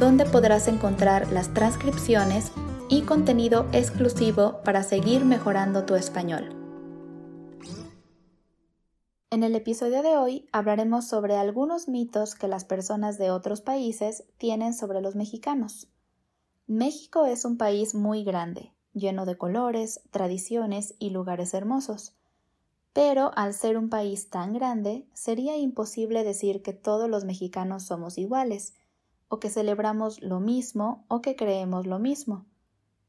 donde podrás encontrar las transcripciones y contenido exclusivo para seguir mejorando tu español. En el episodio de hoy hablaremos sobre algunos mitos que las personas de otros países tienen sobre los mexicanos. México es un país muy grande, lleno de colores, tradiciones y lugares hermosos. Pero al ser un país tan grande, sería imposible decir que todos los mexicanos somos iguales, o que celebramos lo mismo o que creemos lo mismo.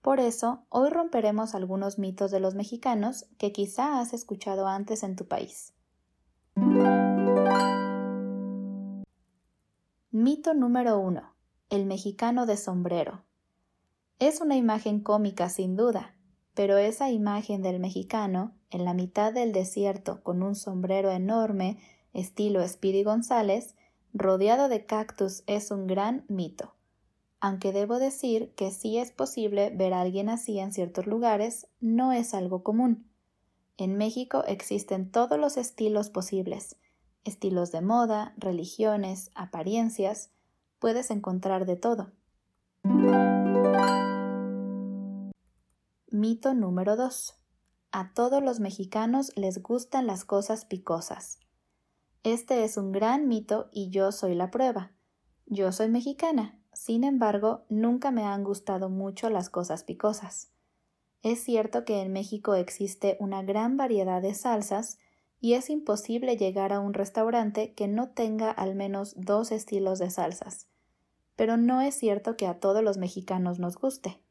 Por eso, hoy romperemos algunos mitos de los mexicanos que quizá has escuchado antes en tu país. Mito número 1. El mexicano de sombrero. Es una imagen cómica sin duda, pero esa imagen del mexicano en la mitad del desierto con un sombrero enorme, estilo Speedy González, rodeado de cactus es un gran mito. Aunque debo decir que sí es posible ver a alguien así en ciertos lugares, no es algo común. En México existen todos los estilos posibles, estilos de moda, religiones, apariencias, puedes encontrar de todo. Mito número 2. A todos los mexicanos les gustan las cosas picosas. Este es un gran mito y yo soy la prueba. Yo soy mexicana, sin embargo, nunca me han gustado mucho las cosas picosas. Es cierto que en México existe una gran variedad de salsas y es imposible llegar a un restaurante que no tenga al menos dos estilos de salsas. Pero no es cierto que a todos los mexicanos nos guste.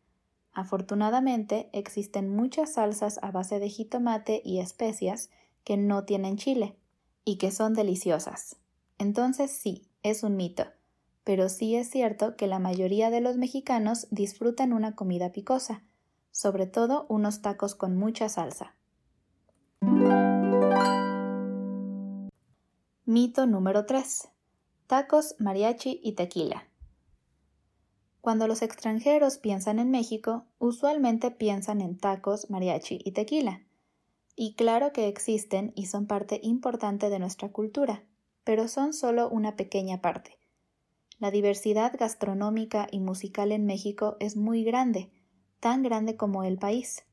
Afortunadamente existen muchas salsas a base de jitomate y especias que no tienen chile y que son deliciosas. Entonces sí, es un mito, pero sí es cierto que la mayoría de los mexicanos disfrutan una comida picosa, sobre todo unos tacos con mucha salsa. Mito número 3. Tacos, mariachi y tequila. Cuando los extranjeros piensan en México, usualmente piensan en tacos, mariachi y tequila. Y claro que existen y son parte importante de nuestra cultura, pero son solo una pequeña parte. La diversidad gastronómica y musical en México es muy grande, tan grande como el país.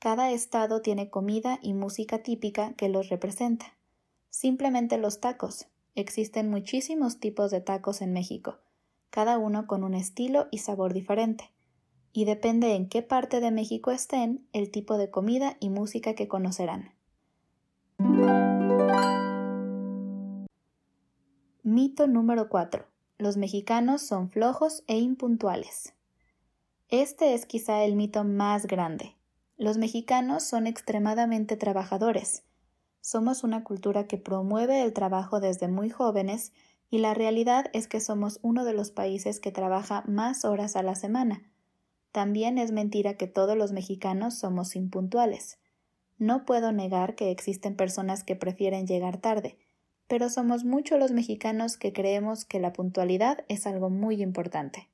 Cada estado tiene comida y música típica que los representa. Simplemente los tacos. Existen muchísimos tipos de tacos en México, cada uno con un estilo y sabor diferente y depende en qué parte de México estén el tipo de comida y música que conocerán. Mito número 4. Los mexicanos son flojos e impuntuales. Este es quizá el mito más grande. Los mexicanos son extremadamente trabajadores. Somos una cultura que promueve el trabajo desde muy jóvenes y la realidad es que somos uno de los países que trabaja más horas a la semana también es mentira que todos los mexicanos somos impuntuales. No puedo negar que existen personas que prefieren llegar tarde, pero somos muchos los mexicanos que creemos que la puntualidad es algo muy importante.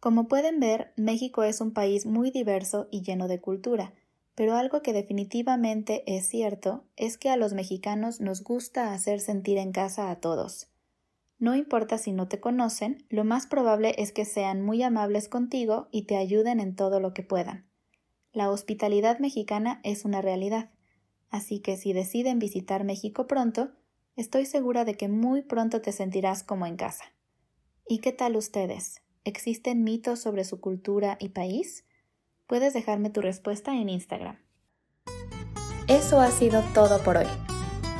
Como pueden ver, México es un país muy diverso y lleno de cultura, pero algo que definitivamente es cierto es que a los mexicanos nos gusta hacer sentir en casa a todos. No importa si no te conocen, lo más probable es que sean muy amables contigo y te ayuden en todo lo que puedan. La hospitalidad mexicana es una realidad, así que si deciden visitar México pronto, estoy segura de que muy pronto te sentirás como en casa. ¿Y qué tal ustedes? ¿Existen mitos sobre su cultura y país? Puedes dejarme tu respuesta en Instagram. Eso ha sido todo por hoy.